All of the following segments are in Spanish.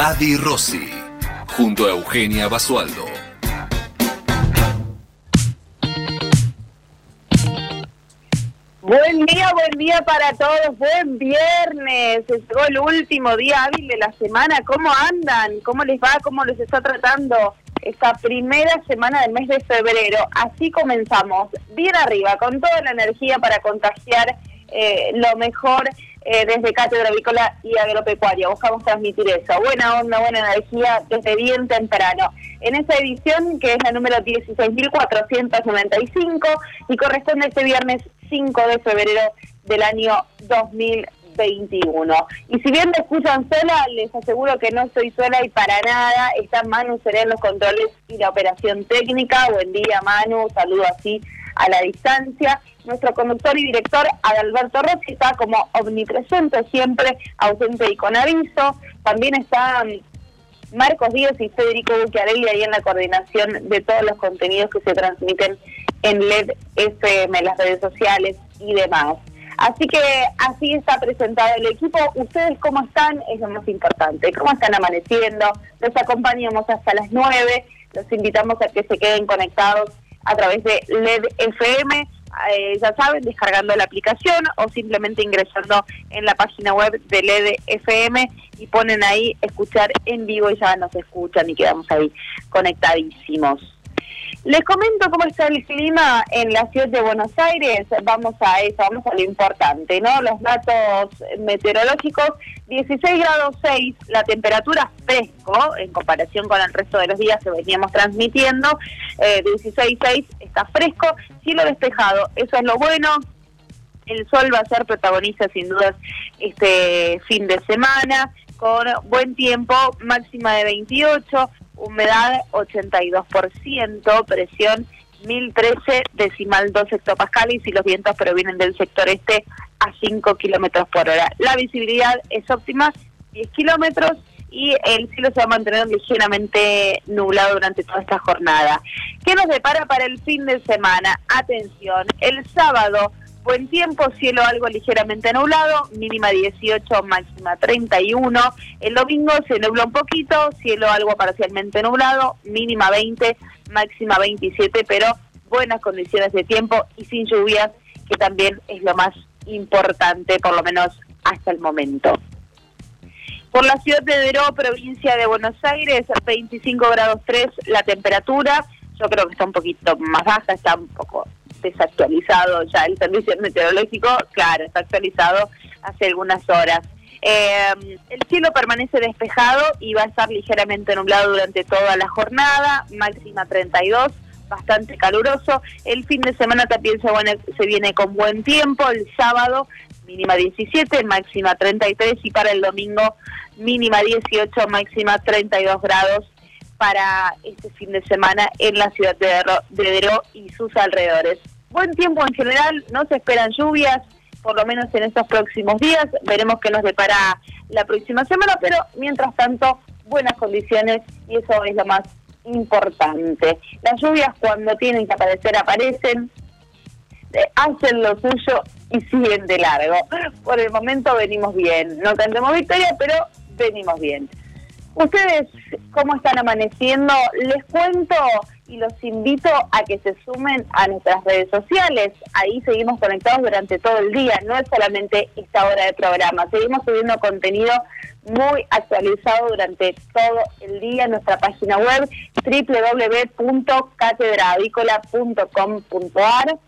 Adi Rossi, junto a Eugenia Basualdo. Buen día, buen día para todos, buen viernes, llegó el último día hábil de la semana, ¿cómo andan? ¿Cómo les va? ¿Cómo les está tratando esta primera semana del mes de febrero? Así comenzamos, bien arriba, con toda la energía para contagiar eh, lo mejor eh, desde Cátedra Avícola y Agropecuaria. Buscamos transmitir eso. Buena onda, buena energía desde bien temprano. En esta edición, que es la número 16.495 y corresponde a este viernes 5 de febrero del año 2021. Y si bien me escuchan sola, les aseguro que no estoy sola y para nada. Está Manu Seré en los controles y la operación técnica. Buen día, Manu. Saludo así a la distancia. Nuestro conductor y director, Adalberto Rossi, está como omnipresente, siempre ausente y con aviso. También están Marcos Díaz y Federico Bucchiarelli ahí en la coordinación de todos los contenidos que se transmiten en LED FM, las redes sociales y demás. Así que así está presentado el equipo. Ustedes cómo están es lo más importante. ¿Cómo están amaneciendo? Los acompañamos hasta las 9. Los invitamos a que se queden conectados a través de LED FM. Eh, ya saben, descargando la aplicación o simplemente ingresando en la página web de LED FM y ponen ahí escuchar en vivo y ya nos escuchan y quedamos ahí conectadísimos. Les comento cómo está el clima en la ciudad de Buenos Aires. Vamos a eso, vamos a lo importante, ¿no? Los datos meteorológicos, 16 grados 6, la temperatura fresco en comparación con el resto de los días que veníamos transmitiendo, eh, 16.6 fresco, cielo despejado, eso es lo bueno. El sol va a ser protagonista sin dudas este fin de semana, con buen tiempo, máxima de 28, humedad 82%, presión 1013 decimal 2 hectopascales y los vientos provienen del sector este a 5 kilómetros por hora. La visibilidad es óptima, 10 kilómetros y el cielo se va a mantener ligeramente nublado durante toda esta jornada. ¿Qué nos depara para el fin de semana? Atención, el sábado Buen tiempo, cielo algo ligeramente nublado, mínima 18, máxima 31. El domingo se nubla un poquito, cielo algo parcialmente nublado, mínima 20, máxima 27, pero buenas condiciones de tiempo y sin lluvias, que también es lo más importante, por lo menos hasta el momento. Por la ciudad de Deró, provincia de Buenos Aires, 25 grados 3 la temperatura. Yo creo que está un poquito más baja, está un poco desactualizado ya el servicio meteorológico, claro, está actualizado hace algunas horas. Eh, el cielo permanece despejado y va a estar ligeramente nublado durante toda la jornada, máxima 32, bastante caluroso. El fin de semana también se, se viene con buen tiempo, el sábado mínima 17, máxima 33 y para el domingo mínima 18, máxima 32 grados para este fin de semana en la ciudad de Deró y sus alrededores. Buen tiempo en general, no se esperan lluvias, por lo menos en estos próximos días. Veremos qué nos depara la próxima semana, pero mientras tanto, buenas condiciones y eso es lo más importante. Las lluvias cuando tienen que aparecer aparecen, eh, hacen lo suyo y siguen de largo. Por el momento venimos bien. No tendremos victoria, pero venimos bien. Ustedes, ¿cómo están amaneciendo? Les cuento y los invito a que se sumen a nuestras redes sociales. Ahí seguimos conectados durante todo el día, no es solamente esta hora de programa. Seguimos subiendo contenido muy actualizado durante todo el día nuestra página web www.catedravícola.com.ar.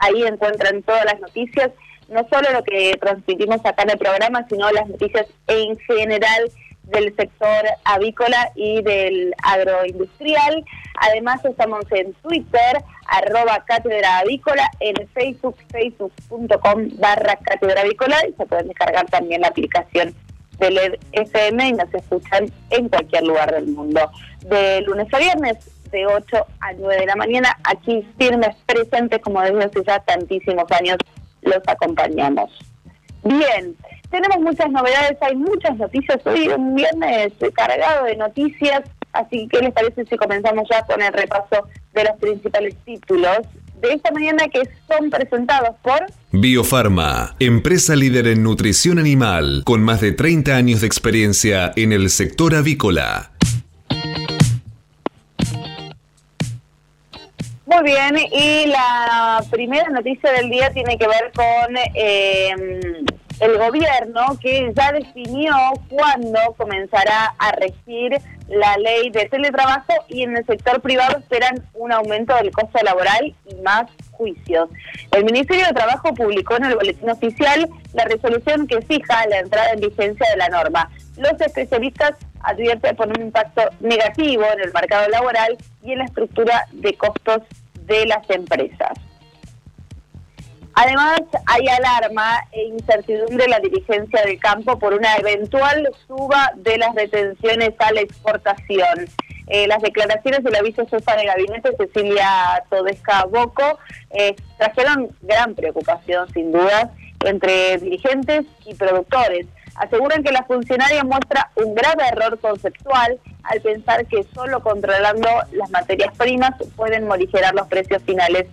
Ahí encuentran todas las noticias, no solo lo que transmitimos acá en el programa, sino las noticias en general del sector avícola y del agroindustrial. Además estamos en Twitter, arroba cátedra avícola, en Facebook, facebook.com barra cátedra avícola y se pueden descargar también la aplicación de LED FM y nos escuchan en cualquier lugar del mundo. De lunes a viernes, de 8 a 9 de la mañana, aquí firmes, presentes, como desde hace ya tantísimos años los acompañamos. Bien, tenemos muchas novedades, hay muchas noticias. Hoy un viernes cargado de noticias, así que ¿qué les parece si comenzamos ya con el repaso de los principales títulos de esta mañana que son presentados por Biofarma, empresa líder en nutrición animal, con más de 30 años de experiencia en el sector avícola. Bien, y la primera noticia del día tiene que ver con eh, el gobierno que ya definió cuándo comenzará a regir la ley de teletrabajo y en el sector privado esperan un aumento del costo laboral y más juicios. El Ministerio de Trabajo publicó en el boletín oficial la resolución que fija la entrada en vigencia de la norma. Los especialistas advierten por un impacto negativo en el mercado laboral y en la estructura de costos de las empresas. Además, hay alarma e incertidumbre en la dirigencia del campo por una eventual suba de las retenciones a la exportación. Eh, las declaraciones de la vicejefa de gabinete, Cecilia Todesca Boco, eh, trajeron gran preocupación, sin duda, entre dirigentes y productores. Aseguran que la funcionaria muestra un grave error conceptual al pensar que solo controlando las materias primas pueden morigerar los precios finales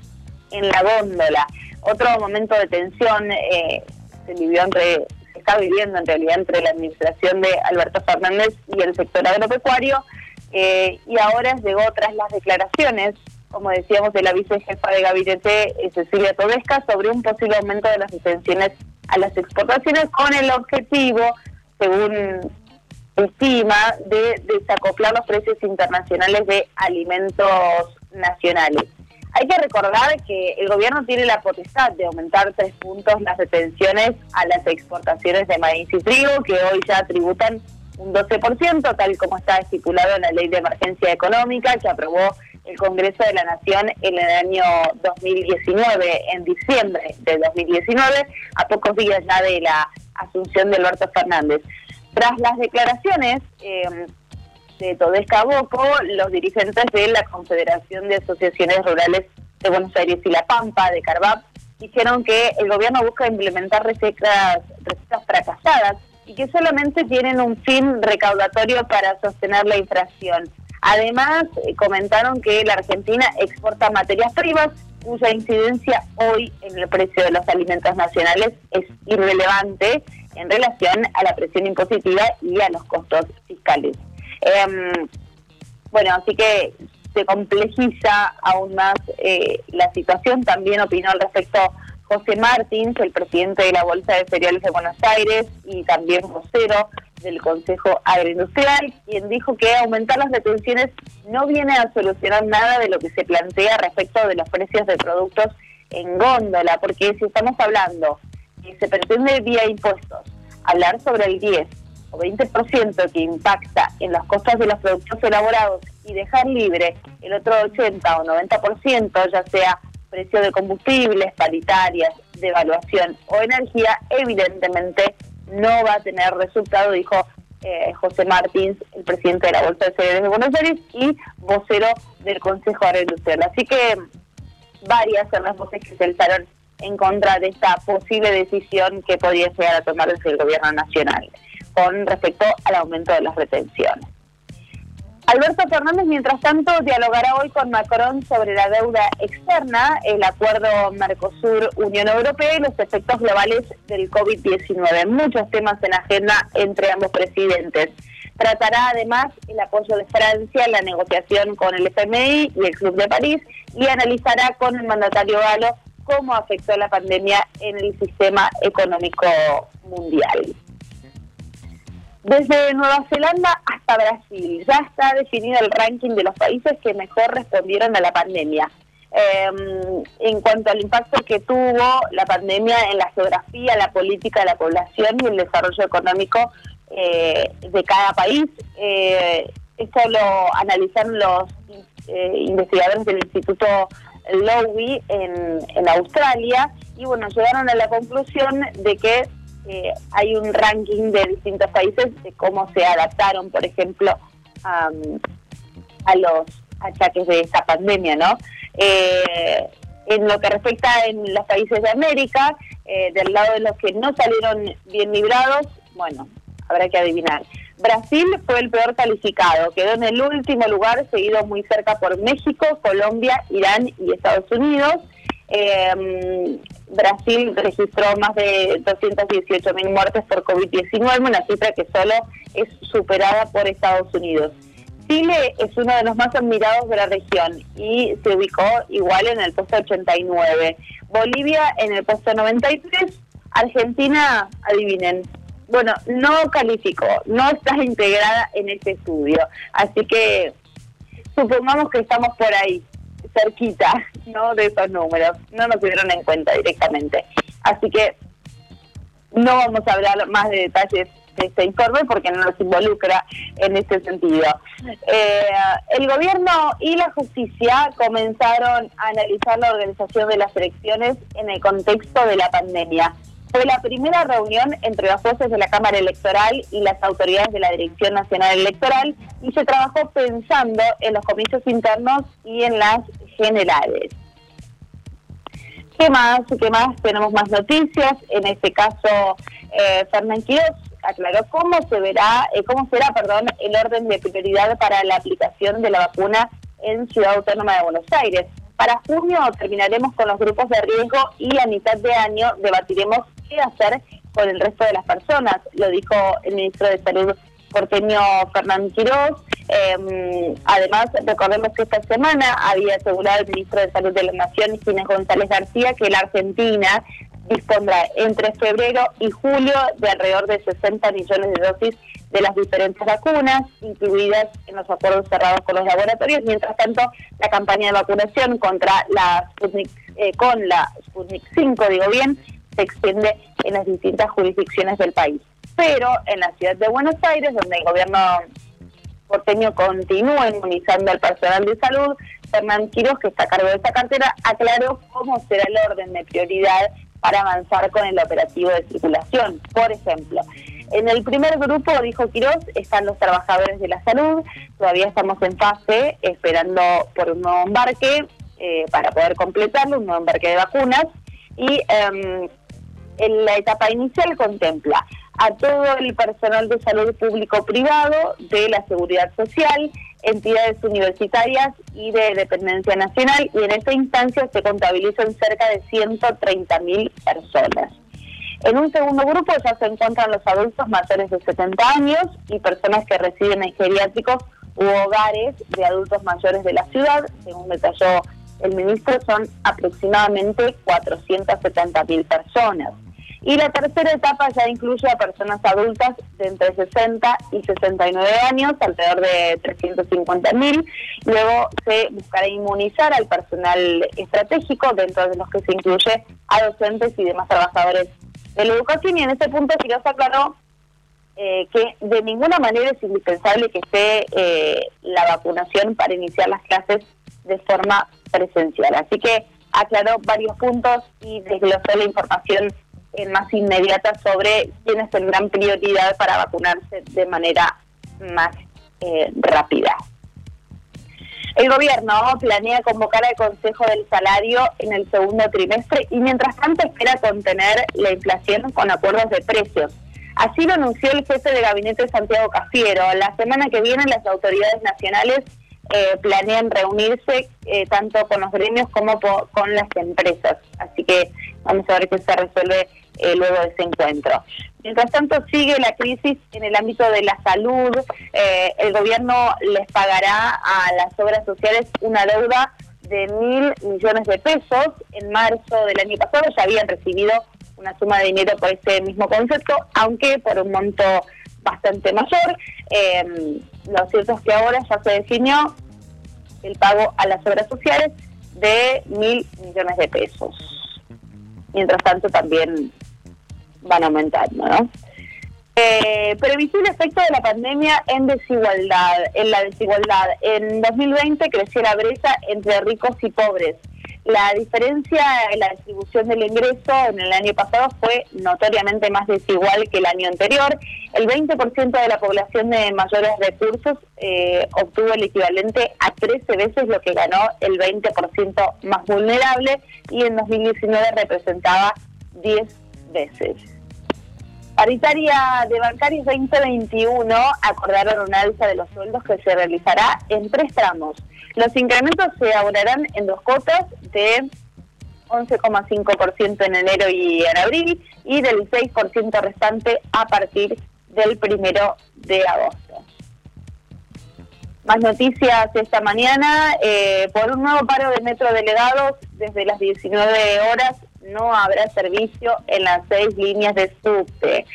en la góndola. Otro momento de tensión eh, se vivió entre se está viviendo en realidad entre la administración de Alberto Fernández y el sector agropecuario eh, y ahora llegó tras las declaraciones, como decíamos, de la vicejefa de gabinete eh, Cecilia Todesca sobre un posible aumento de las detenciones a las exportaciones con el objetivo, según estima, de desacoplar los precios internacionales de alimentos nacionales. Hay que recordar que el gobierno tiene la potestad de aumentar tres puntos las retenciones a las exportaciones de maíz y trigo, que hoy ya tributan un 12%, tal como está estipulado en la Ley de Emergencia Económica que aprobó el Congreso de la Nación en el año 2019, en diciembre de 2019, a pocos días ya de la asunción de Alberto Fernández. Tras las declaraciones eh, de Todesca Boco, los dirigentes de la Confederación de Asociaciones Rurales de Buenos Aires y La Pampa, de Carvap, dijeron que el gobierno busca implementar recetas, recetas fracasadas y que solamente tienen un fin recaudatorio para sostener la inflación. Además, eh, comentaron que la Argentina exporta materias primas cuya incidencia hoy en el precio de los alimentos nacionales es irrelevante en relación a la presión impositiva y a los costos fiscales. Em, bueno, así que se complejiza aún más eh, la situación. También opinó al respecto José Martins, el presidente de la Bolsa de Cereales de Buenos Aires y también vocero del Consejo Agroindustrial, quien dijo que aumentar las detenciones no viene a solucionar nada de lo que se plantea respecto de los precios de productos en góndola, porque si estamos hablando se pretende vía impuestos hablar sobre el 10 o 20% que impacta en los costos de los productos elaborados y dejar libre el otro 80 o 90%, ya sea precio de combustibles, paritarias, devaluación o energía, evidentemente no va a tener resultado, dijo eh, José Martins, el presidente de la Bolsa de Cereales de Buenos Aires y vocero del Consejo Agroindustrial. Así que varias son las voces que se alzaron en contra de esta posible decisión que podría llegar a tomar desde el gobierno nacional con respecto al aumento de las retenciones. Alberto Fernández, mientras tanto, dialogará hoy con Macron sobre la deuda externa, el acuerdo Mercosur-Unión Europea y los efectos globales del COVID-19. Muchos temas en agenda entre ambos presidentes. Tratará además el apoyo de Francia en la negociación con el FMI y el Club de París y analizará con el mandatario galo cómo afectó la pandemia en el sistema económico mundial. Desde Nueva Zelanda hasta Brasil ya está definido el ranking de los países que mejor respondieron a la pandemia. Em, en cuanto al impacto que tuvo la pandemia en la geografía, la política la población y el desarrollo económico eh, de cada país, eh, esto lo analizaron los eh, investigadores del Instituto Lowy en, en Australia y bueno, llegaron a la conclusión de que eh, hay un ranking de distintos países de cómo se adaptaron, por ejemplo, a los achaques de esta pandemia, ¿no? Eh, en lo que respecta en los países de América, eh, del lado de los que no salieron bien librados, bueno, habrá que adivinar. Brasil fue el peor calificado, quedó en el último lugar, seguido muy cerca por México, Colombia, Irán y Estados Unidos. Eh, Brasil registró más de 218 mil muertes por COVID-19, una cifra que solo es superada por Estados Unidos. Chile es uno de los más admirados de la región y se ubicó igual en el puesto 89. Bolivia en el puesto 93. Argentina, adivinen, bueno, no calificó, no está integrada en este estudio. Así que supongamos que estamos por ahí, cerquita, ¿no? De esos números. No nos tuvieron en cuenta directamente. Así que no vamos a hablar más de detalles este informe porque no nos involucra en este sentido. Eh, el gobierno y la justicia comenzaron a analizar la organización de las elecciones en el contexto de la pandemia. Fue la primera reunión entre los jueces de la Cámara Electoral y las autoridades de la Dirección Nacional Electoral y se trabajó pensando en los comicios internos y en las generales. ¿Qué más? ¿Qué más? Tenemos más noticias. En este caso, eh, Fernán Quiroz aclaró cómo se verá, eh, cómo será, perdón, el orden de prioridad para la aplicación de la vacuna en Ciudad Autónoma de Buenos Aires. Para junio terminaremos con los grupos de riesgo y a mitad de año debatiremos qué hacer con el resto de las personas, lo dijo el ministro de Salud porteño Fernán Quiroz. Em, además, recordemos que esta semana había asegurado el ministro de Salud de la Nación, Ginés González García, que la Argentina dispondrá entre febrero y julio de alrededor de 60 millones de dosis de las diferentes vacunas, incluidas en los acuerdos cerrados con los laboratorios. Mientras tanto, la campaña de vacunación contra la Sputnik, eh, con la Sputnik 5, digo bien, se extiende en las distintas jurisdicciones del país. Pero en la ciudad de Buenos Aires, donde el gobierno porteño continúa inmunizando al personal de salud, Fernán Quiroz, que está a cargo de esta cartera, aclaró cómo será el orden de prioridad para avanzar con el operativo de circulación. Por ejemplo, en el primer grupo, dijo Quiroz, están los trabajadores de la salud, todavía estamos en fase esperando por un nuevo embarque eh, para poder completarlo, un nuevo embarque de vacunas, y em, en la etapa inicial contempla a todo el personal de salud público-privado, de la seguridad social, entidades universitarias y de dependencia nacional, y en esta instancia se contabilizan cerca de 130 mil personas. En un segundo grupo ya se encuentran los adultos mayores de 70 años y personas que residen en geriátricos u hogares de adultos mayores de la ciudad, según detalló el ministro, son aproximadamente 470 mil personas. Y la tercera etapa ya incluye a personas adultas de entre 60 y 69 años, alrededor de 350 mil. Luego se buscará inmunizar al personal estratégico, dentro de los que se incluye a docentes y demás trabajadores de la educación. Y en ese punto Quiroz aclaró eh, que de ninguna manera es indispensable que esté eh, la vacunación para iniciar las clases de forma presencial. Así que aclaró varios puntos y desglosó la información más inmediata sobre quiénes tendrán prioridad para vacunarse de manera más eh, rápida. El gobierno planea convocar al Consejo del Salario en el segundo trimestre y mientras tanto espera contener la inflación con acuerdos de precios. Así lo anunció el jefe de gabinete Santiago Cafiero. La semana que viene las autoridades nacionales eh, planean reunirse eh, tanto con los gremios como con las empresas. Así que vamos a ver qué se resuelve eh, luego de ese encuentro. Mientras tanto, sigue la crisis en el ámbito de la salud. Eh, el gobierno les pagará a las obras sociales una deuda de mil millones de pesos. En marzo del año pasado ya habían recibido una suma de dinero por este mismo concepto, aunque por un monto bastante mayor. Eh, lo cierto es que ahora ya se definió el pago a las obras sociales de mil millones de pesos. Mientras tanto, también van aumentando, ¿no? Eh, efecto de la pandemia en desigualdad, en la desigualdad. En 2020 creció la brecha entre ricos y pobres. La diferencia en la distribución del ingreso en el año pasado fue notoriamente más desigual que el año anterior. El 20% de la población de mayores recursos eh, obtuvo el equivalente a 13 veces lo que ganó el 20% más vulnerable y en 2019 representaba 10 veces. Paritaria de Bancarios 2021 acordaron una alza de los sueldos que se realizará en tres tramos. Los incrementos se abonarán en dos cuotas de 11,5% en enero y en abril y del 6% restante a partir del primero de agosto. Más noticias esta mañana. Eh, por un nuevo paro de metro delegados, desde las 19 horas no habrá servicio en las seis líneas de subte.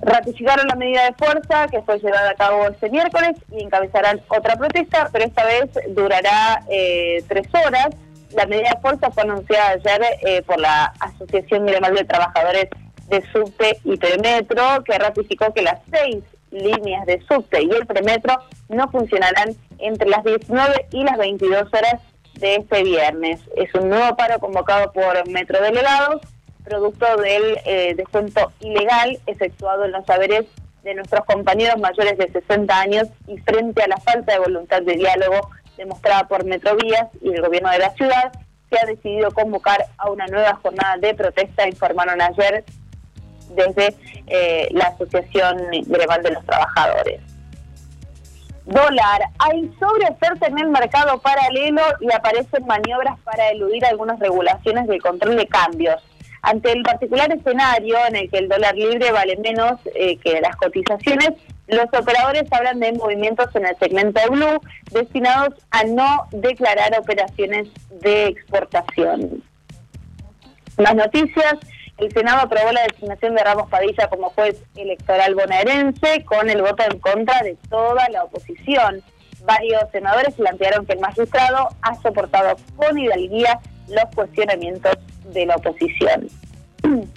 Ratificaron la medida de fuerza que fue llevada a cabo este miércoles y encabezarán otra protesta, pero esta vez durará eh, tres horas. La medida de fuerza fue anunciada ayer eh, por la Asociación Gremial de Trabajadores de Subte y Premetro, que ratificó que las seis líneas de subte y el premetro no funcionarán entre las 19 y las 22 horas de este viernes. Es un nuevo paro convocado por Metro Delegados, producto del eh, descuento ilegal efectuado en los saberes de nuestros compañeros mayores de 60 años y frente a la falta de voluntad de diálogo demostrada por Metrovías y el gobierno de la ciudad, que ha decidido convocar a una nueva jornada de protesta, informaron ayer desde eh, la Asociación Gremial de los Trabajadores. Dólar. Hay sobreoferta en el mercado paralelo y aparecen maniobras para eludir algunas regulaciones del control de cambios. Ante el particular escenario en el que el dólar libre vale menos eh, que las cotizaciones, los operadores hablan de movimientos en el segmento Blue destinados a no declarar operaciones de exportación. Las noticias. El Senado aprobó la designación de Ramos Padilla como juez electoral bonaerense con el voto en contra de toda la oposición. Varios senadores plantearon que el magistrado ha soportado con hidalguía los cuestionamientos de la oposición.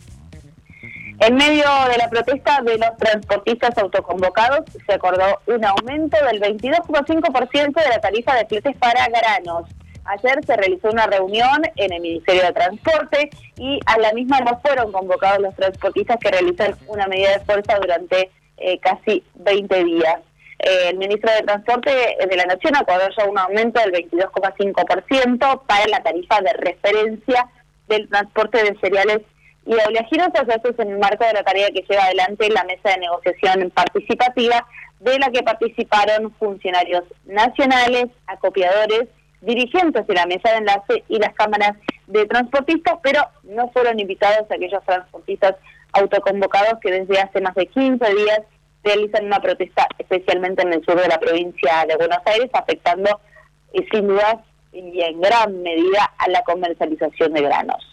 En medio de la protesta de los transportistas autoconvocados, se acordó un aumento del 22,5% de la tarifa de fletes para granos. Ayer se realizó una reunión en el Ministerio de Transporte y a la misma no fueron convocados los transportistas que realizan una medida de fuerza durante eh, casi 20 días. Eh, el ministro de Transporte de la Nación acordó ya un aumento del 22,5% para la tarifa de referencia del transporte de cereales y oleaginosas. Esto es en el marco de la tarea que lleva adelante la mesa de negociación participativa, de la que participaron funcionarios nacionales, acopiadores, dirigentes de la mesa de enlace y las cámaras de transportistas, pero no fueron invitados aquellos transportistas autoconvocados que desde hace más de 15 días realizan una protesta especialmente en el sur de la provincia de Buenos Aires, afectando eh, sin dudas y en gran medida a la comercialización de granos.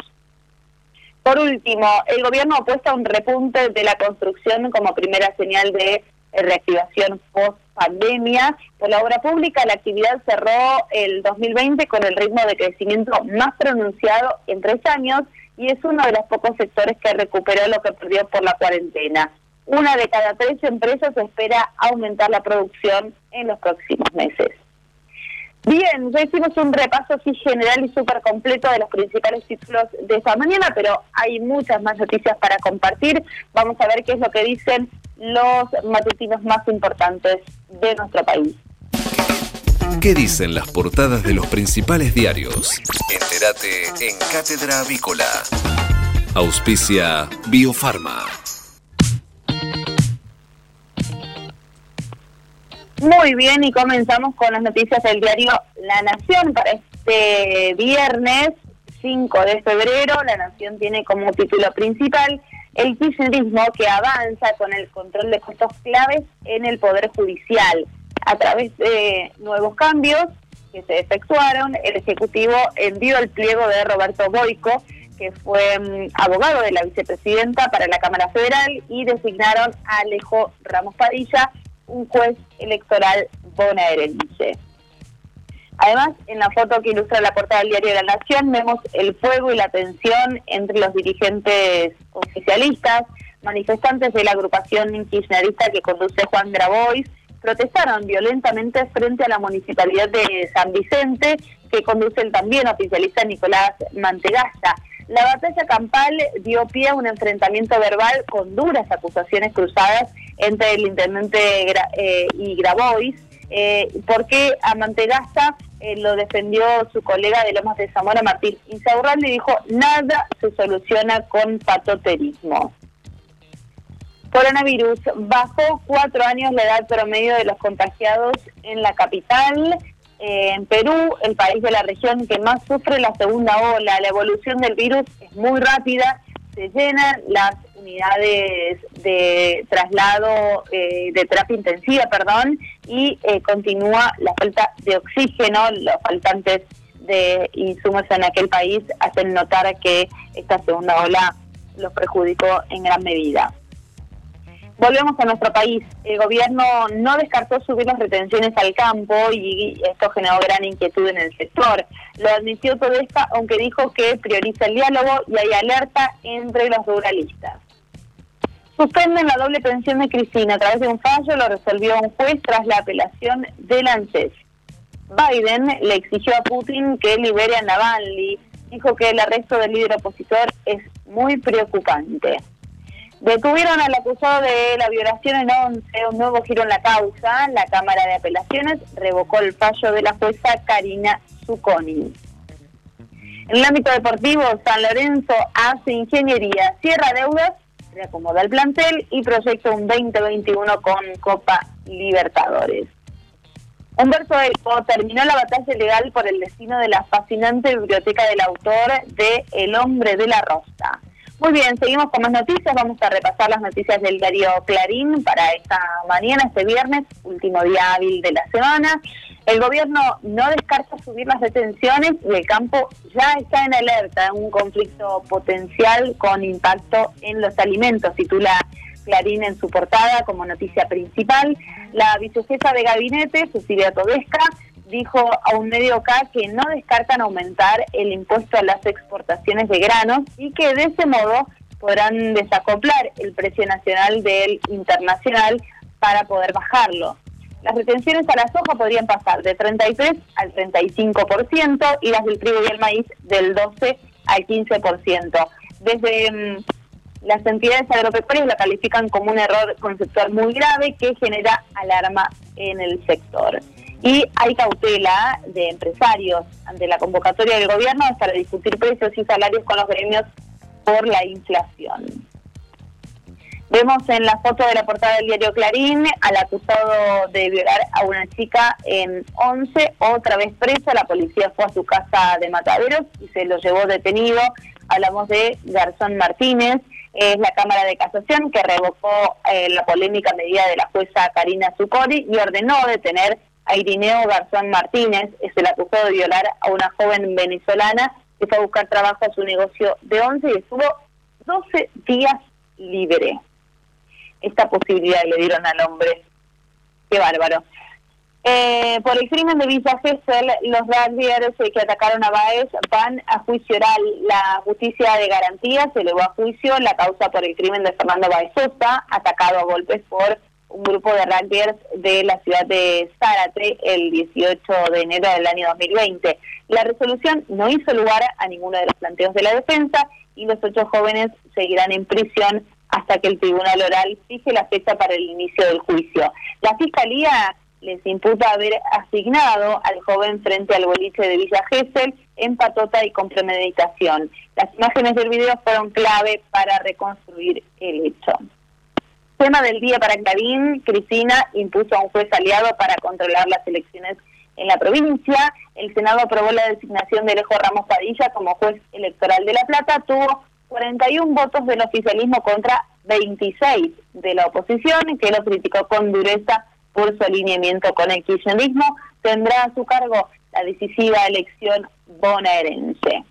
Por último, el gobierno apuesta a un repunte de la construcción como primera señal de reactivación post pandemia. Por la obra pública, la actividad cerró el 2020 con el ritmo de crecimiento más pronunciado en tres años y es uno de los pocos sectores que recuperó lo que perdió por la cuarentena. Una de cada tres empresas espera aumentar la producción en los próximos meses. Bien, ya hicimos un repaso así general y súper completo de los principales títulos de esta mañana, pero hay muchas más noticias para compartir. Vamos a ver qué es lo que dicen los matutinos más importantes de nuestro país. ¿Qué dicen las portadas de los principales diarios? Entérate en Cátedra Avícola. Auspicia Biofarma. Muy bien, y comenzamos con las noticias del diario La Nación para este viernes 5 de febrero. La Nación tiene como título principal el kirchnerismo que avanza con el control de puestos claves en el Poder Judicial. A través de nuevos cambios que se efectuaron, el Ejecutivo envió el pliego de Roberto Boico, que fue mm, abogado de la vicepresidenta para la Cámara Federal, y designaron a Alejo Ramos Padilla un juez electoral bonaerense. Además, en la foto que ilustra la portada del diario la Nación, vemos el fuego y la tensión entre los dirigentes oficialistas, manifestantes de la agrupación kirchnerista que conduce Juan Grabois, protestaron violentamente frente a la municipalidad de San Vicente, que conduce el también oficialista Nicolás Mantegasta. La batalla campal dio pie a un enfrentamiento verbal con duras acusaciones cruzadas entre el intendente eh, y Grabois, eh, porque a Mantegasta eh, lo defendió su colega de Lomas de Zamora, Martín Insaurralde, dijo, nada se soluciona con patoterismo. Coronavirus. Bajó cuatro años la edad promedio de los contagiados en la capital. Eh, en Perú, el país de la región que más sufre la segunda ola. La evolución del virus es muy rápida. Se llenan las unidades de traslado eh, de terapia intensiva, perdón, y eh, continúa la falta de oxígeno. Los faltantes de insumos en aquel país hacen notar que esta segunda ola los perjudicó en gran medida. Volvemos a nuestro país. El gobierno no descartó subir las retenciones al campo y esto generó gran inquietud en el sector. Lo admitió Todesca, aunque dijo que prioriza el diálogo y hay alerta entre los ruralistas. Suspenden la doble pensión de Cristina a través de un fallo, lo resolvió un juez tras la apelación del ANSES. Biden le exigió a Putin que libere a Navalny. Dijo que el arresto del líder opositor es muy preocupante. Detuvieron al acusado de la violación en 11, un nuevo giro en la causa. La Cámara de Apelaciones revocó el fallo de la jueza Karina Zucconi. En el ámbito deportivo, San Lorenzo hace ingeniería, cierra deudas, reacomoda el plantel y proyecta un 2021 con Copa Libertadores. Humberto Eco terminó la batalla legal por el destino de la fascinante biblioteca del autor de El hombre de la rosa. Muy bien, seguimos con más noticias. Vamos a repasar las noticias del diario Clarín para esta mañana, este viernes, último día hábil de la semana. El gobierno no descarta subir las detenciones y el campo ya está en alerta en un conflicto potencial con impacto en los alimentos, titula Clarín en su portada como noticia principal. La vicejefa de gabinete, Cecilia Todesca, dijo a un medio acá que no descartan aumentar el impuesto a las exportaciones de granos y que de ese modo podrán desacoplar el precio nacional del internacional para poder bajarlo. Las retenciones a la soja podrían pasar de 33 al 35% y las del trigo y el maíz del 12 al 15%. Desde mm, las entidades agropecuarias la califican como un error conceptual muy grave que genera alarma en el sector y hay cautela de empresarios ante la convocatoria del gobierno para discutir precios y salarios con los gremios por la inflación. Vemos en la foto de la portada del diario Clarín al acusado de violar a una chica en 11, otra vez preso. La policía fue a su casa de Mataderos y se lo llevó detenido. Hablamos de Garzón Martínez. Es la Cámara de Casación que revocó eh, la polémica medida de la jueza Karina Zucori y ordenó detener a Irineo Garzón Martínez, es el acusado de violar a una joven venezolana que fue a buscar trabajo a su negocio de once y estuvo 12 días libre. Esta posibilidad le dieron al hombre. Qué bárbaro. Eh, por el crimen de Villa Gesell, los rugbyers que atacaron a Baez van a juicio oral. La justicia de garantía se elevó a juicio la causa por el crimen de Fernando Baez Sosa, atacado a golpes por un grupo de rugbyers de la ciudad de Zárate el 18 de enero del año 2020. La resolución no hizo lugar a ninguno de los planteos de la defensa y los ocho jóvenes seguirán en prisión hasta que el tribunal oral fije la fecha para el inicio del juicio. La fiscalía les imputa haber asignado al joven frente al boliche de Villa Gesell en patota y con premeditación. Las imágenes del video fueron clave para reconstruir el hecho. Tema del día para Clarín, Cristina impuso a un juez aliado para controlar las elecciones en la provincia. El Senado aprobó la designación de Alejo Ramos Padilla como juez electoral de La Plata. Tuvo 41 votos del oficialismo contra 26 de la oposición, que lo criticó con dureza por su alineamiento con el kirchnerismo. Tendrá a su cargo la decisiva elección bonaerense.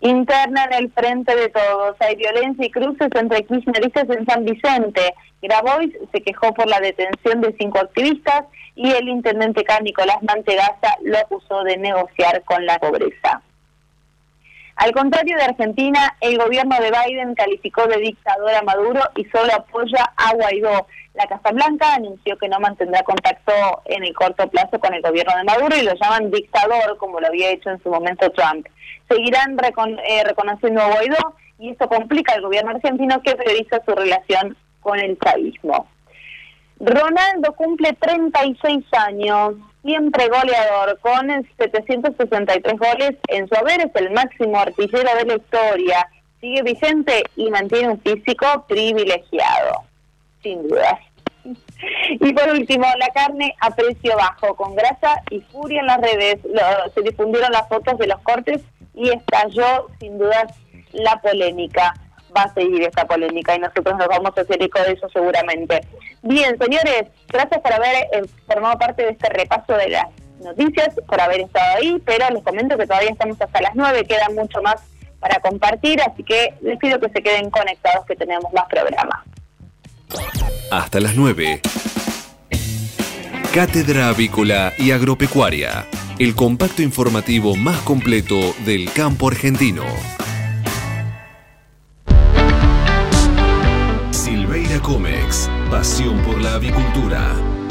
Interna en el frente de todos. Hay violencia y cruces entre kirchneristas en San Vicente. Grabois se quejó por la detención de cinco activistas y el intendente K. Nicolás Mantegaza lo acusó de negociar con la pobreza. Al contrario de Argentina, el gobierno de Biden calificó de dictador a Maduro y solo apoya a Guaidó. La Casa Blanca anunció que no mantendrá contacto en el corto plazo con el gobierno de Maduro y lo llaman dictador, como lo había hecho en su momento Trump. Seguirán eh, reconociendo a Guaidó y esto complica al gobierno argentino que prioriza su relación con el chavismo. Ronaldo cumple 36 años, siempre goleador, con 763 goles en su haber, es el máximo artillero de la historia, sigue vigente y mantiene un físico privilegiado sin dudas. Y por último, la carne a precio bajo, con grasa y furia en las redes. se difundieron las fotos de los cortes y estalló sin dudas la polémica. Va a seguir esta polémica y nosotros nos vamos a hacer eco de eso seguramente. Bien, señores, gracias por haber eh, formado parte de este repaso de las noticias, por haber estado ahí, pero les comento que todavía estamos hasta las 9, queda mucho más para compartir, así que les pido que se queden conectados que tenemos más programas. Hasta las 9. Cátedra Avícola y Agropecuaria, el compacto informativo más completo del campo argentino. Comex, pasión por la avicultura.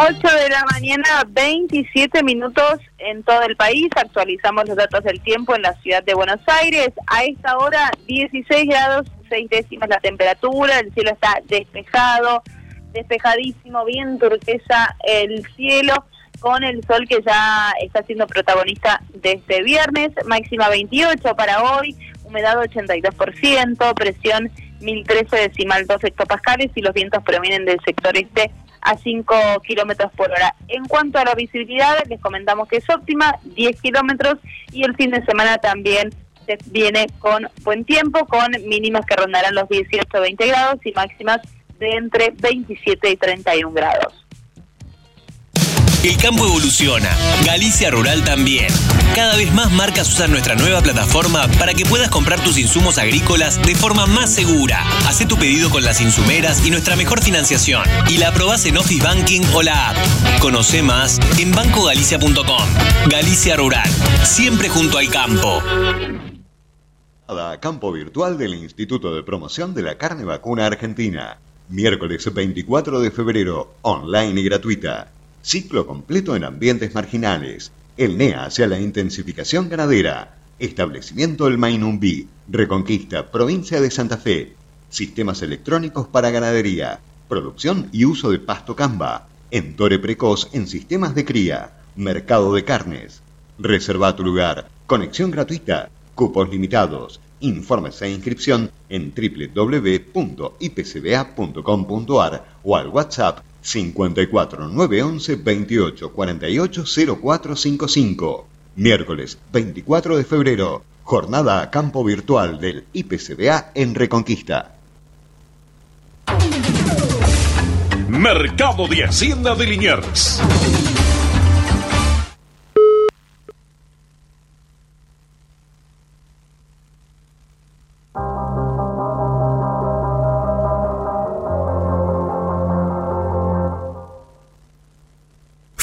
8 de la mañana, 27 minutos en todo el país. Actualizamos los datos del tiempo en la ciudad de Buenos Aires. A esta hora, 16 grados, 6 décimas la temperatura. El cielo está despejado, despejadísimo, bien turquesa el cielo con el sol que ya está siendo protagonista de este viernes, máxima 28 para hoy, humedad 82%, presión 1013 decimal 2 hectopascales y los vientos provienen del sector este a 5 kilómetros por hora. En cuanto a la visibilidad, les comentamos que es óptima, 10 kilómetros, y el fin de semana también se viene con buen tiempo, con mínimas que rondarán los 18-20 grados y máximas de entre 27 y 31 grados. El campo evoluciona, Galicia Rural también. Cada vez más marcas usan nuestra nueva plataforma para que puedas comprar tus insumos agrícolas de forma más segura. Haz tu pedido con las insumeras y nuestra mejor financiación. Y la aprobás en Office Banking o la app. Conoce más en bancogalicia.com. Galicia Rural, siempre junto al campo. Campo virtual del Instituto de Promoción de la Carne Vacuna Argentina. Miércoles 24 de febrero, online y gratuita. Ciclo completo en ambientes marginales. El NEA hacia la intensificación ganadera. Establecimiento El Mainumbi. Reconquista, provincia de Santa Fe. Sistemas electrónicos para ganadería. Producción y uso de pasto camba. Entore precoz en sistemas de cría. Mercado de carnes. Reserva tu lugar. Conexión gratuita. Cupos limitados. Informes e inscripción en www.ipcba.com.ar o al WhatsApp 54 911 28 48 0455. Miércoles 24 de febrero. Jornada a campo virtual del IPCBA en Reconquista. Mercado de Hacienda de Liniers.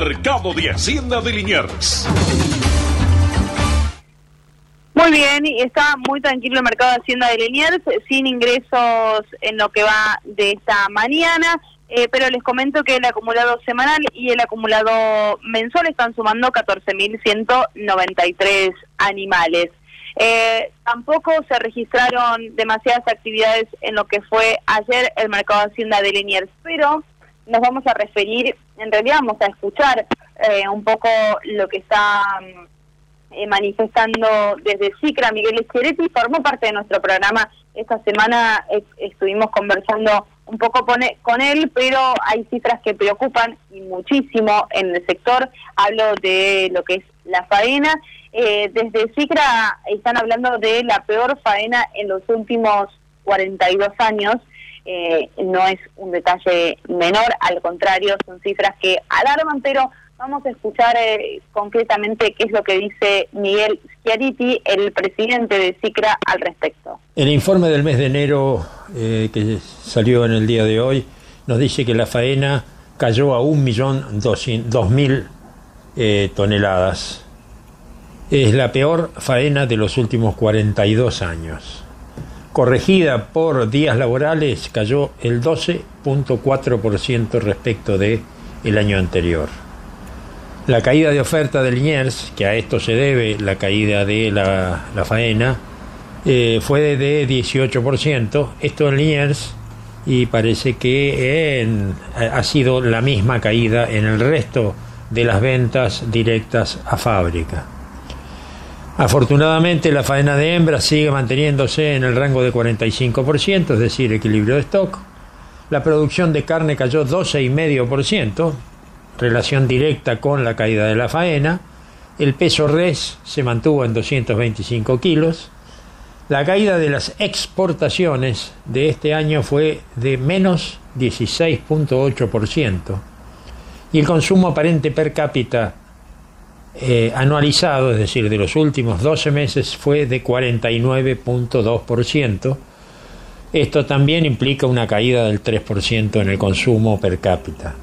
Mercado de Hacienda de Liniers. Muy bien, y está muy tranquilo el mercado de Hacienda de Liniers, sin ingresos en lo que va de esta mañana. eh, pero les comento que el acumulado semanal y el acumulado mensual están sumando 14.193 animales. Eh, tampoco se registraron demasiadas actividades en lo que fue ayer el mercado de Hacienda de Liniers, pero nos vamos a referir, en realidad vamos a escuchar eh, un poco lo que está mm, manifestando desde SICRA Miguel Schieretti, formó parte de nuestro programa esta semana, estuvimos conversando un poco con él, pero hay cifras que preocupan y muchísimo en el sector. Hablo de lo que es la faena. Eh, desde CICRA están hablando de la peor faena en los últimos 42 años. Eh, no es un detalle menor, al contrario, son cifras que alarman, pero Vamos a escuchar eh, concretamente qué es lo que dice Miguel Schiariti, el presidente de CICRA, al respecto. El informe del mes de enero eh, que salió en el día de hoy nos dice que la faena cayó a 1.200.000 eh, toneladas. Es la peor faena de los últimos 42 años. Corregida por días laborales, cayó el 12.4% respecto de el año anterior. La caída de oferta de Liniers, que a esto se debe la caída de la, faena, eh, fue de 18%. Esto en Liniers y parece que ha sido la misma caída en el resto de las ventas directas a fábrica. Afortunadamente la faena de hembras sigue manteniéndose en el rango de 45%, es decir, equilibrio de stock. La producción de carne cayó 12,5%, relación directa con la caída de la faena. El peso res se mantuvo en 225 kilos. La caída de las exportaciones de este año fue de menos 16.8%. Y el consumo aparente per cápita eh, anualizado, es decir, de los últimos 12 meses, fue de 49.2%. Esto también implica una caída del 3% en el consumo per cápita.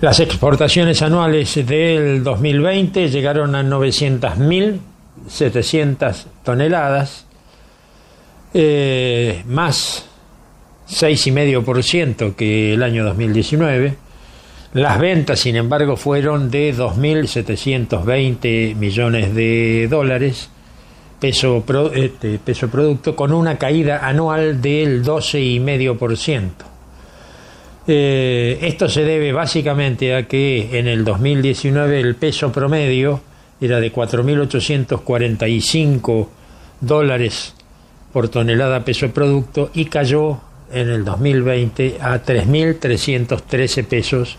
Las exportaciones anuales del 2020 llegaron a 900.700 toneladas, eh, más 6,5% que el año 2019. Las ventas, sin embargo, fueron de 2.720 millones de dólares, peso, este, peso producto, con una caída anual del 12,5%. Eh, esto se debe básicamente a que en el 2019 el peso promedio era de 4.845 dólares por tonelada peso producto y cayó en el 2020 a 3.313 pesos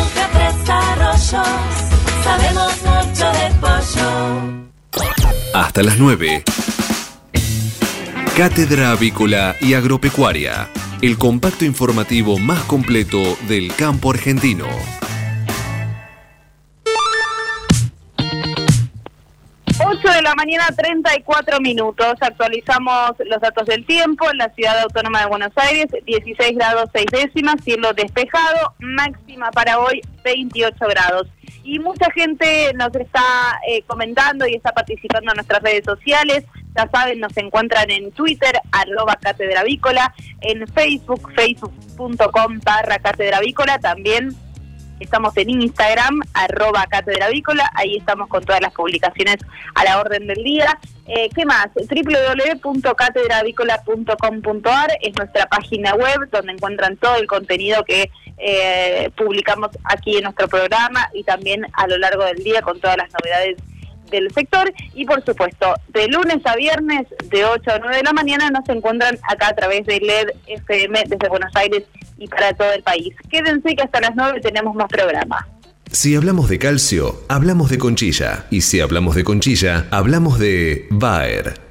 Hasta las 9. Cátedra Avícola y Agropecuaria el compacto informativo más completo del campo argentino. La mañana, 34 minutos. Actualizamos los datos del tiempo en la ciudad autónoma de Buenos Aires, 16 grados 6 décimas, cielo despejado, máxima para hoy 28 grados. Y mucha gente nos está eh, comentando y está participando en nuestras redes sociales. Ya saben, nos encuentran en Twitter, arroba catedravícola, en Facebook, facebook.com barra catedravícola, también estamos en Instagram, arroba catedravícola, ahí estamos con todas las publicaciones a la orden del día. Eh, ¿Qué más? www.catedravícola.com.ar es nuestra página web donde encuentran todo el contenido que eh, publicamos aquí en nuestro programa y también a lo largo del día con todas las novedades del sector y por supuesto de lunes a viernes de 8 a 9 de la mañana nos encuentran acá a través de LED FM desde Buenos Aires y para todo el país. Quédense que hasta las 9 tenemos más programa. Si hablamos de calcio, hablamos de conchilla. Y si hablamos de conchilla, hablamos de Bayer.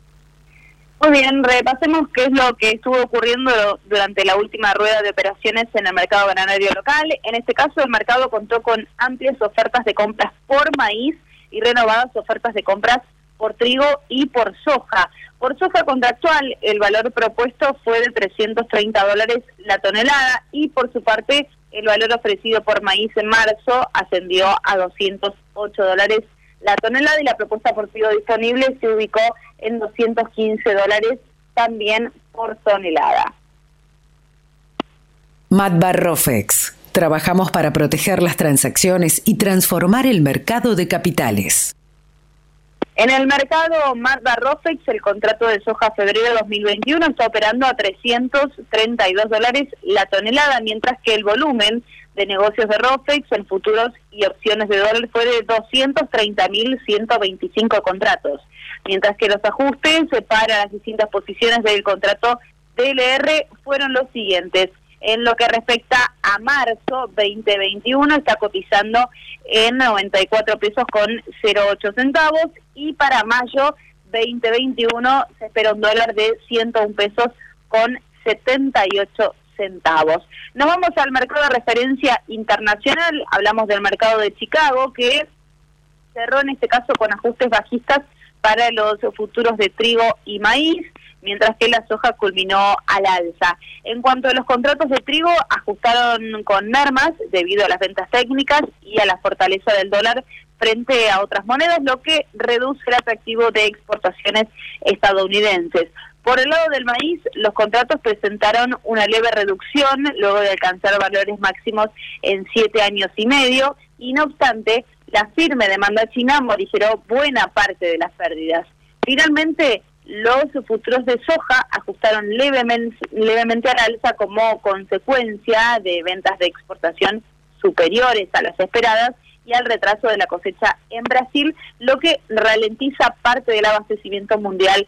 Muy bien, repasemos qué es lo que estuvo ocurriendo durante la última rueda de operaciones en el mercado granario local. En este caso, el mercado contó con amplias ofertas de compras por maíz y renovadas ofertas de compras por trigo y por soja. Por soja contractual, el valor propuesto fue de 330 dólares la tonelada y por su parte, el valor ofrecido por maíz en marzo ascendió a 208 dólares la tonelada y la propuesta por trigo disponible se ubicó en 215 dólares también por tonelada. Rofex. Trabajamos para proteger las transacciones y transformar el mercado de capitales. En el mercado Mazda Rofex, el contrato de soja febrero 2021 está operando a 332 dólares la tonelada, mientras que el volumen de negocios de Rofex en futuros y opciones de dólar fue de 230.125 contratos, mientras que los ajustes para las distintas posiciones del contrato DLR fueron los siguientes. En lo que respecta a marzo 2021 está cotizando en 94 pesos con 08 centavos y para mayo 2021 se espera un dólar de 101 pesos con 78 centavos. Nos vamos al mercado de referencia internacional, hablamos del mercado de Chicago que cerró en este caso con ajustes bajistas para los futuros de trigo y maíz, mientras que la soja culminó al alza. En cuanto a los contratos de trigo, ajustaron con mermas debido a las ventas técnicas y a la fortaleza del dólar frente a otras monedas, lo que reduce el atractivo de exportaciones estadounidenses. Por el lado del maíz, los contratos presentaron una leve reducción luego de alcanzar valores máximos en siete años y medio y no obstante, la firme demanda china morigeró buena parte de las pérdidas. Finalmente, los futuros de soja ajustaron levemente, levemente al alza como consecuencia de ventas de exportación superiores a las esperadas y al retraso de la cosecha en Brasil, lo que ralentiza parte del abastecimiento mundial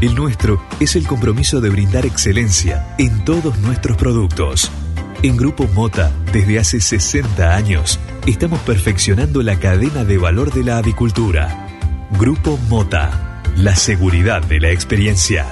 El nuestro es el compromiso de brindar excelencia en todos nuestros productos. En Grupo Mota, desde hace 60 años, estamos perfeccionando la cadena de valor de la avicultura. Grupo Mota, la seguridad de la experiencia.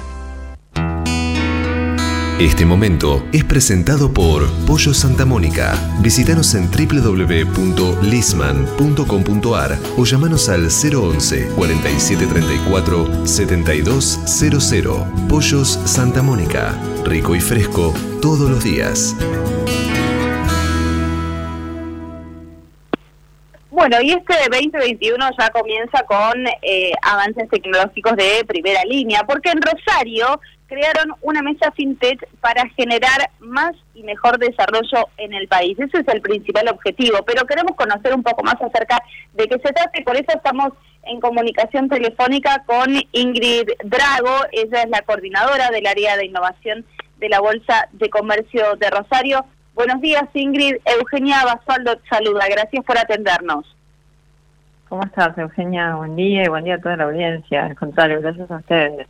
Este momento es presentado por Pollo Santa Mónica. Visítanos en www.lisman.com.ar o llamanos al 011 4734 7200. Pollos Santa Mónica. Rico y fresco todos los días. Bueno, y este 2021 ya comienza con eh, avances tecnológicos de primera línea, porque en Rosario crearon una mesa fintech para generar más y mejor desarrollo en el país. Ese es el principal objetivo, pero queremos conocer un poco más acerca de qué se trata y por eso estamos en comunicación telefónica con Ingrid Drago, ella es la coordinadora del área de innovación de la Bolsa de Comercio de Rosario. Buenos días, Ingrid. Eugenia Basualdo saluda. Gracias por atendernos. ¿Cómo estás, Eugenia? Buen día y buen día a toda la audiencia. Al contrario, gracias a ustedes.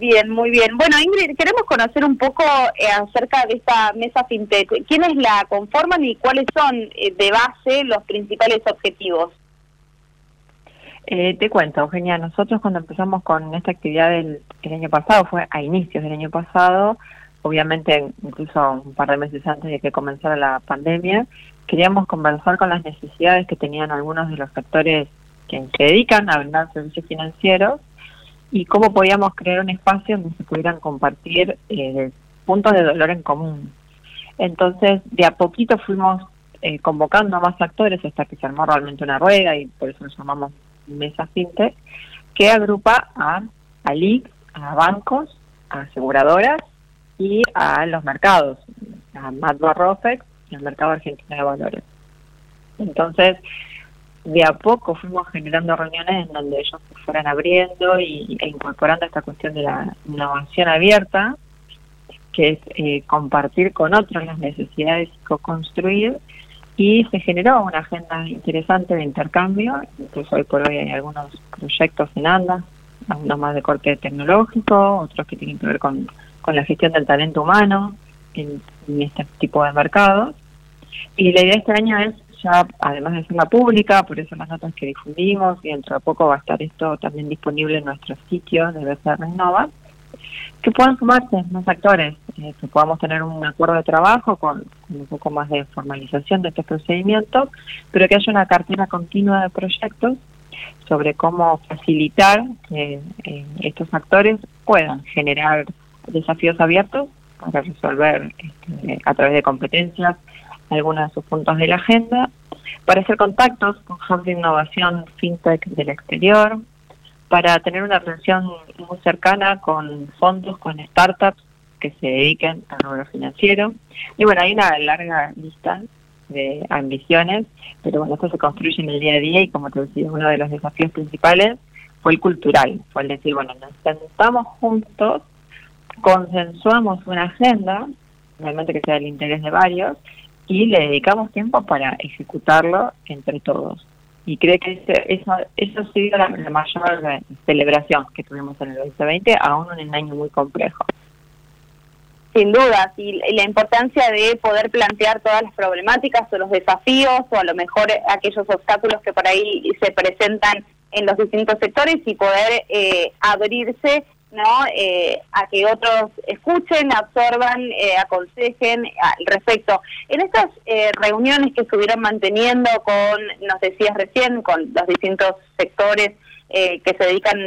Bien, muy bien. Bueno, Ingrid, queremos conocer un poco eh, acerca de esta mesa fintech. ¿Quiénes la conforman y cuáles son eh, de base los principales objetivos? Eh, te cuento, Eugenia, nosotros cuando empezamos con esta actividad el, año pasado, fue a inicios del año pasado, obviamente incluso un par de meses antes de que comenzara la pandemia, queríamos conversar con las necesidades que tenían algunos de los sectores que se dedican a brindar servicios financieros y cómo podíamos crear un espacio donde se pudieran compartir eh, puntos de dolor en común. Entonces, de a poquito fuimos eh, convocando a más actores hasta que se armó realmente una rueda y por eso nos llamamos Mesa FinTech, que agrupa a, a a bancos, a aseguradoras y a los mercados, a Madba Rofex y al mercado argentino de valores. Entonces, de a poco fuimos generando reuniones en donde ellos se fueran abriendo y, e incorporando esta cuestión de la innovación abierta, que es eh, compartir con otros las necesidades y co-construir, y se generó una agenda interesante de intercambio, incluso hoy por hoy hay algunos proyectos en andas, algunos más de corte tecnológico, otros que tienen que ver con, la gestión del talento humano en, este tipo de mercados. Y la idea de este año es ya, además de la pública, por eso las notas que difundimos, y dentro de poco va a estar esto también disponible en nuestro sitio de BCR Innova, que puedan sumarse más actores, eh, que podamos tener un acuerdo de trabajo con, un poco más de formalización de estos procedimientos, pero que haya una cartera continua de proyectos sobre cómo facilitar que eh, estos actores puedan generar desafíos abiertos para resolver este, a través de competencias algunos de sus puntos de la agenda, para hacer contactos con hubs de innovación fintech del exterior, para tener una relación muy cercana con fondos, con startups que se dediquen al rubro financiero. Y bueno, hay una larga lista de ambiciones, pero bueno, esto se construye en el día a día y como te decía, uno de los desafíos principales fue el cultural, fue el decir, bueno, nos sentamos juntos, consensuamos una agenda, realmente que sea del interés de varios, y le dedicamos tiempo para ejecutarlo entre todos. Y creo que eso, eso ha sido la, mayor celebración que tuvimos en el 2020, aún en un año muy complejo. Sin duda, y la importancia de poder plantear todas las problemáticas o los desafíos o a lo mejor aquellos obstáculos que por ahí se presentan en los distintos sectores y poder eh, abrirse ¿no? Eh, a que otros escuchen, absorban, eh, aconsejen al respecto. En estas eh, reuniones que estuvieron manteniendo con, nos decías recién, con los distintos sectores que se dedican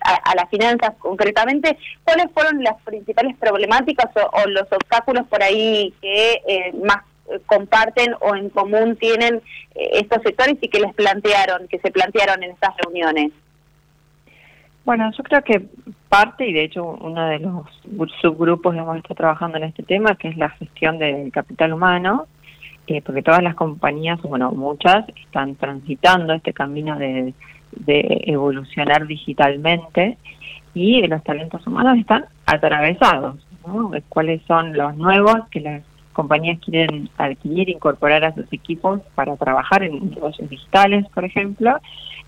a, las finanzas concretamente, ¿cuáles fueron las principales problemáticas o, los obstáculos por ahí que más comparten o en común tienen estos sectores y que les plantearon, que se plantearon en estas reuniones? Bueno, yo creo que parte, y de hecho uno de los subgrupos que está trabajando en este tema, que es la gestión del capital humano, eh, porque todas las compañías, bueno, muchas, están transitando este camino de, evolucionar digitalmente y los talentos humanos están atravesados. ¿no? ¿Cuáles son los nuevos que las compañías quieren adquirir, incorporar a sus equipos para trabajar en negocios digitales, por ejemplo?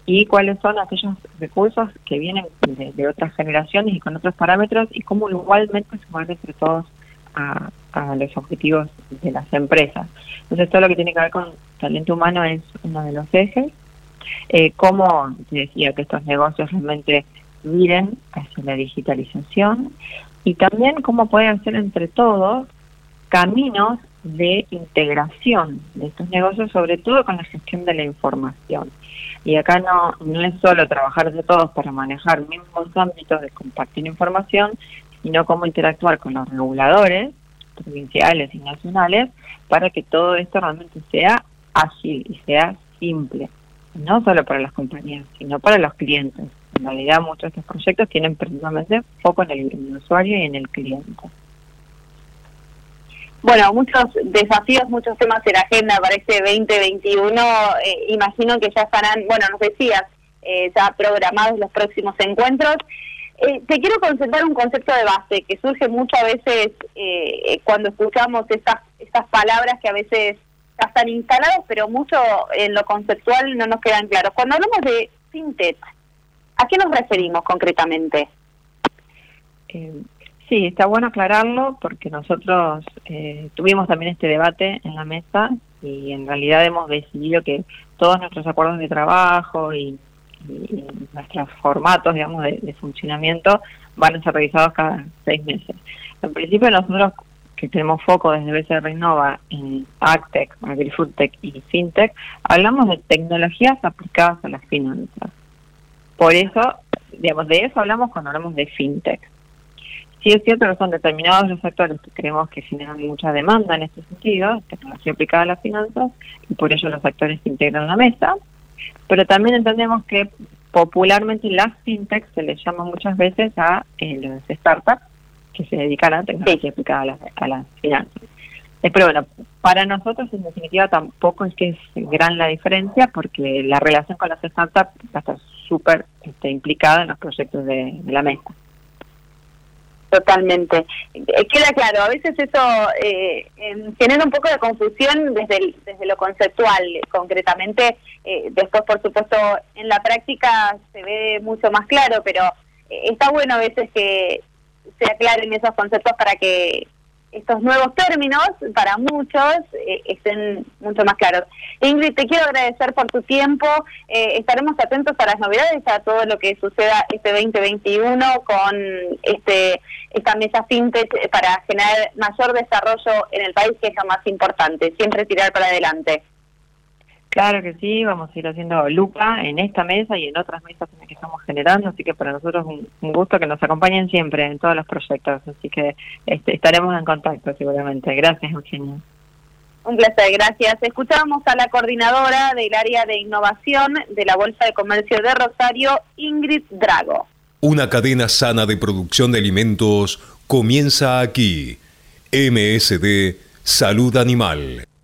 y cuáles son aquellos recursos que vienen de, otras generaciones y con otros parámetros y cómo igualmente sumar entre todos a, los objetivos de las empresas. Entonces todo lo que tiene que ver con talento humano es uno de los ejes. Eh, cómo decía que estos negocios realmente miren hacia la digitalización y también cómo pueden ser entre todos caminos de integración de estos negocios, sobre todo con la gestión de la información. Y acá no, no es solo trabajar de todos para manejar mismos ámbitos de compartir información, sino cómo interactuar con los reguladores provinciales y nacionales para que todo esto realmente sea ágil y sea simple, no solo para las compañías, sino para los clientes. En realidad muchos de estos proyectos tienen precisamente foco en el usuario y en el cliente bueno, muchos desafíos, muchos temas en la agenda para este 2021. Eh, imagino que ya estarán, bueno, nos decías, eh, ya programados los próximos encuentros. Eh, te quiero concentrar un concepto de base que surge muchas veces cuando escuchamos estas, estas palabras que a veces ya están instaladas, pero mucho en lo conceptual no nos quedan claros. Cuando hablamos de fintech, ¿a qué nos referimos concretamente? Sí, está bueno aclararlo porque nosotros eh, tuvimos también este debate en la mesa y en realidad hemos decidido que todos nuestros acuerdos de trabajo y, nuestros formatos, digamos, de, funcionamiento van a ser revisados cada seis meses. En principio nosotros que tenemos foco desde BCR Innova en AgTech, AgriFoodTech y FinTech, hablamos de tecnologías aplicadas a las finanzas. Por eso, digamos, de eso hablamos cuando hablamos de FinTech sí es cierto que son determinados los sectores que creemos que generan mucha demanda en este sentido, tecnología aplicada a las finanzas, y por ello los actores se integran la mesa, pero también entendemos que popularmente las fintechs se les llama muchas veces a eh, los startups que se dedican a tecnología aplicada a las, a las finanzas. Eh, pero bueno, para nosotros en definitiva tampoco es que es gran la diferencia porque la relación con las startups está súper este, implicada en los proyectos de, la mesa. Totalmente. Eh, queda claro, a veces eso eh, genera un poco de confusión desde, desde lo conceptual, concretamente. Eh, después, por supuesto, en la práctica se ve mucho más claro, pero está bueno a veces que se aclaren esos conceptos para que estos nuevos términos para muchos eh, estén mucho más claros. Ingrid, te quiero agradecer por tu tiempo. Eh, estaremos atentos a las novedades, a todo lo que suceda este 2021 con este esta mesa fintech para generar mayor desarrollo en el país, que es lo más importante, siempre tirar para adelante. Claro que sí, vamos a ir haciendo lupa en esta mesa y en otras mesas en las que estamos generando, así que para nosotros es un, gusto que nos acompañen siempre en todos los proyectos, así que este, estaremos en contacto seguramente. Gracias, Eugenia. Un placer, gracias. Escuchamos a la coordinadora del área de innovación de la Bolsa de Comercio de Rosario, Ingrid Drago. Una cadena sana de producción de alimentos comienza aquí. MSD Salud Animal.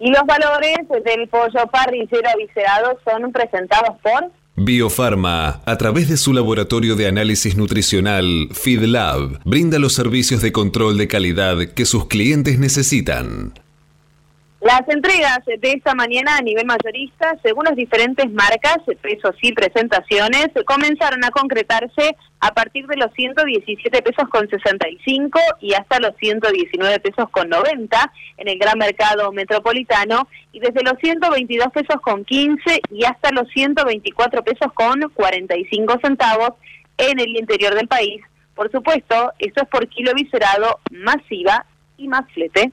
Y los valores del pollo parrillero viscerado son presentados por Biofarma, a través de su laboratorio de análisis nutricional, FeedLab, brinda los servicios de control de calidad que sus clientes necesitan. Las entregas de esta mañana a nivel mayorista, según las diferentes marcas, pesos y presentaciones, comenzaron a concretarse a partir de los 117 pesos con 65 y hasta los 119 pesos con 90 en el gran mercado metropolitano y desde los 122 pesos con 15 y hasta los 124 pesos con 45 centavos en el interior del país. Por supuesto, eso es por kilo viscerado, masiva y más flete.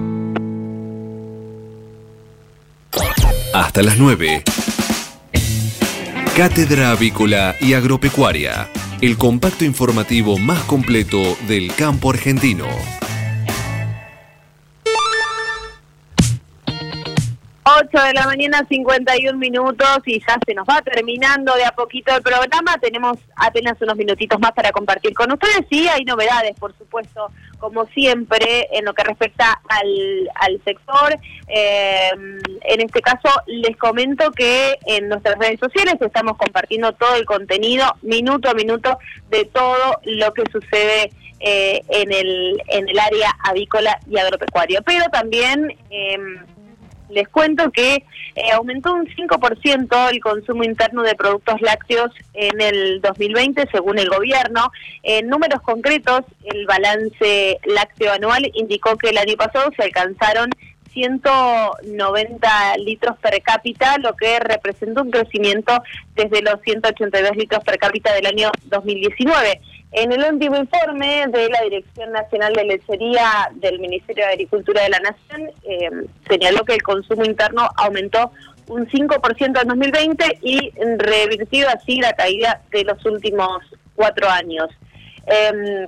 Hasta las 9. Cátedra Avícola y Agropecuaria, el compacto informativo más completo del campo argentino. 8 de la mañana, 51 minutos y ya se nos va terminando de a poquito el programa. Tenemos apenas unos minutitos más para compartir con ustedes y hay novedades, por supuesto, como siempre, en lo que respecta al, al sector. Eh, en este caso, les comento que en nuestras redes sociales estamos compartiendo todo el contenido, minuto a minuto, de todo lo que sucede eh, en, el, en el área avícola y agropecuaria. Pero también... Eh, les cuento que eh, aumentó un 5% el consumo interno de productos lácteos en el 2020, según el gobierno. En números concretos, el balance lácteo anual indicó que el año pasado se alcanzaron 190 litros per cápita, lo que representa un crecimiento desde los 182 litros per cápita del año 2019. En el último informe de la Dirección Nacional de Lechería del Ministerio de Agricultura de la Nación, eh, señaló que el consumo interno aumentó un 5% en 2020 y revirtió así la caída de los últimos cuatro años. Em,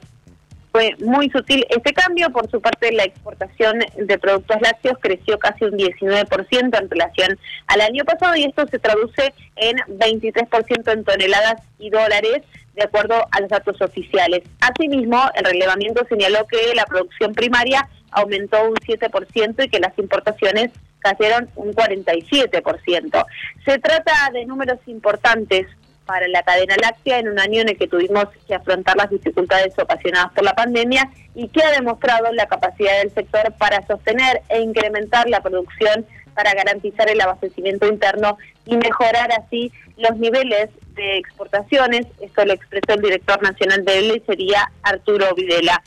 fue muy sutil este cambio. Por su parte, la exportación de productos lácteos creció casi un 19% en relación al año pasado y esto se traduce en 23% en toneladas y dólares de acuerdo a los datos oficiales. Asimismo, el relevamiento señaló que la producción primaria aumentó un 7% y que las importaciones cayeron un 47%. Se trata de números importantes para la cadena láctea en un año en el que tuvimos que afrontar las dificultades ocasionadas por la pandemia y que ha demostrado la capacidad del sector para sostener e incrementar la producción para garantizar el abastecimiento interno y mejorar así los niveles de exportaciones. Esto lo expresó el director nacional de lechería, Arturo Videla.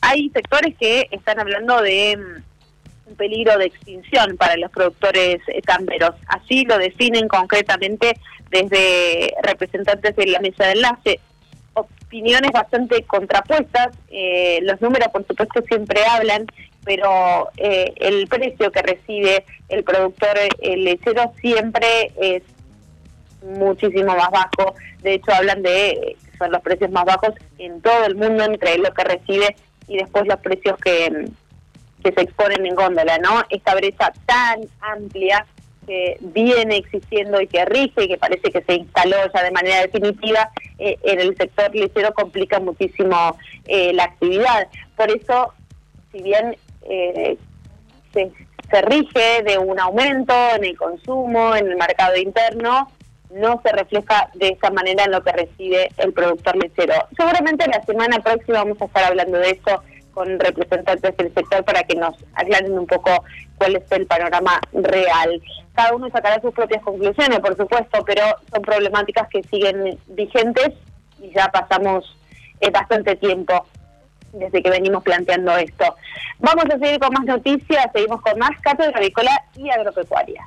Hay sectores que están hablando de mm, un peligro de extinción para los productores eh, camperos. Así lo definen concretamente desde representantes de la mesa de enlace. Opiniones bastante contrapuestas, eh, los números por supuesto siempre hablan, pero eh, el precio que recibe el productor lechero siempre es muchísimo más bajo. De hecho, hablan de son los precios más bajos en todo el mundo entre lo que recibe y después los precios que, que se exponen en góndola, ¿no? Esta brecha tan amplia que viene existiendo y que rige que parece que se instaló ya de manera definitiva eh, en el sector licero complica muchísimo eh, la actividad. Por eso, si bien eh, se, se rige de un aumento en el consumo, en el mercado interno, no se refleja de esa manera en lo que recibe el productor lechero. Seguramente la semana próxima vamos a estar hablando de eso con representantes del sector para que nos aclaren un poco cuál es el panorama real. Cada uno sacará sus propias conclusiones, por supuesto, pero son problemáticas que siguen vigentes y ya pasamos eh, bastante tiempo desde que venimos planteando esto. Vamos a seguir con más noticias, seguimos con más cátedra agrícola y agropecuaria.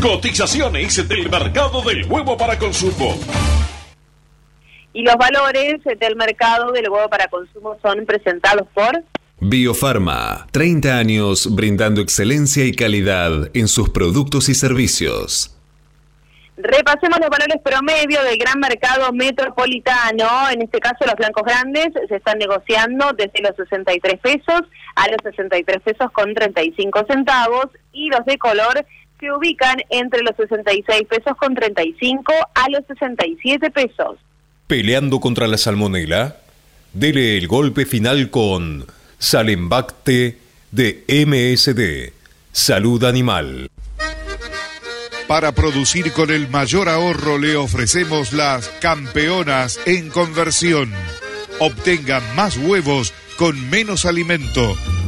Cotizaciones del mercado del huevo para consumo. Y los valores del mercado del huevo para consumo son presentados por Biofarma, 30 años brindando excelencia y calidad en sus productos y servicios. Repasemos los valores promedio del gran mercado metropolitano. En este caso, los blancos grandes se están negociando desde los 63 pesos a los 63 pesos con 35 centavos y los de color se ubican entre los 66 pesos con 35 a los 67 pesos. Peleando contra la salmonela, dele el golpe final con Salembacte de MSD, Salud Animal. Para producir con el mayor ahorro le ofrecemos las campeonas en conversión. Obtenga más huevos con menos alimento,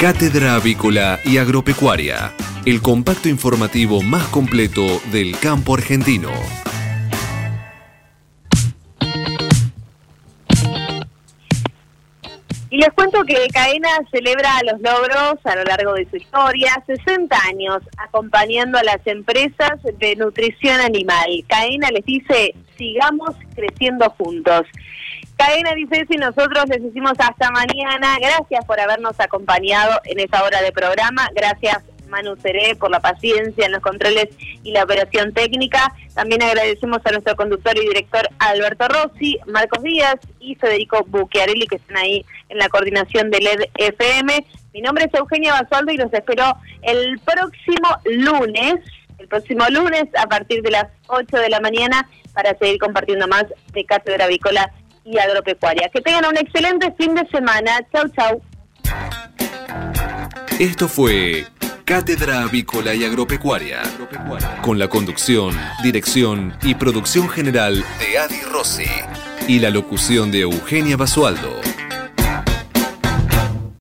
Cátedra Avícola y Agropecuaria, el compacto informativo más completo del campo argentino. Y les cuento que Caena celebra los logros a lo largo de su historia, 60 años acompañando a las empresas de nutrición animal. Caena les dice, sigamos creciendo juntos. Caena dice y nosotros les decimos hasta mañana. Gracias por habernos acompañado en esta hora de programa. Gracias Manu Seré por la paciencia en los controles y la operación técnica. También agradecemos a nuestro conductor y director Alberto Rossi, Marcos Díaz y Federico Bucchiarelli que están ahí en la coordinación de LED FM. Mi nombre es Eugenia Basualdo y los espero el próximo lunes, el próximo lunes a partir de las 8 de la mañana para seguir compartiendo más de Cátedra Avícola y Agropecuaria. Que tengan un excelente fin de semana. Chau, chau. Esto fue Cátedra Avícola y Agropecuaria, con la conducción, dirección y producción general de Adi Rossi y la locución de Eugenia Basualdo.